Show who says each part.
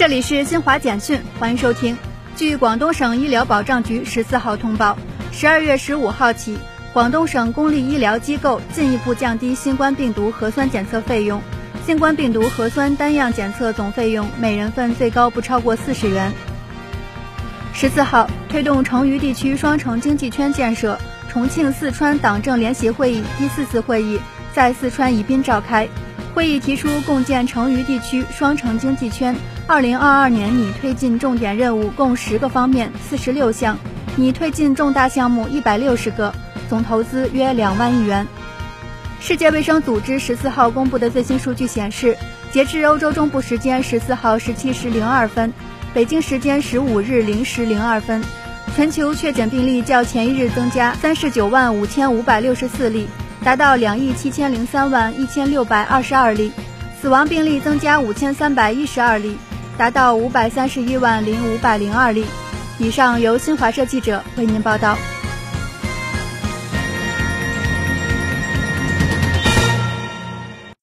Speaker 1: 这里是新华简讯，欢迎收听。据广东省医疗保障局十四号通报，十二月十五号起，广东省公立医疗机构进一步降低新冠病毒核酸检测费用。新冠病毒核酸单样检测总费用每人份最高不超过四十元。十四号，推动成渝地区双城经济圈建设，重庆四川党政联席会议第四次会议在四川宜宾召开。会议提出共建成渝地区双城经济圈，二零二二年拟推进重点任务共十个方面四十六项，拟推进重大项目一百六十个，总投资约两万亿元。世界卫生组织十四号公布的最新数据显示，截至欧洲中部时间十四号十七时零二分，北京时间十五日零时零二分，全球确诊病例较前一日增加三十九万五千五百六十四例，达到两亿七千零三万一千六百二十二例；死亡病例增加五千三百一十二例，达到五百三十一万零五百零二例。以上由新华社记者为您报道。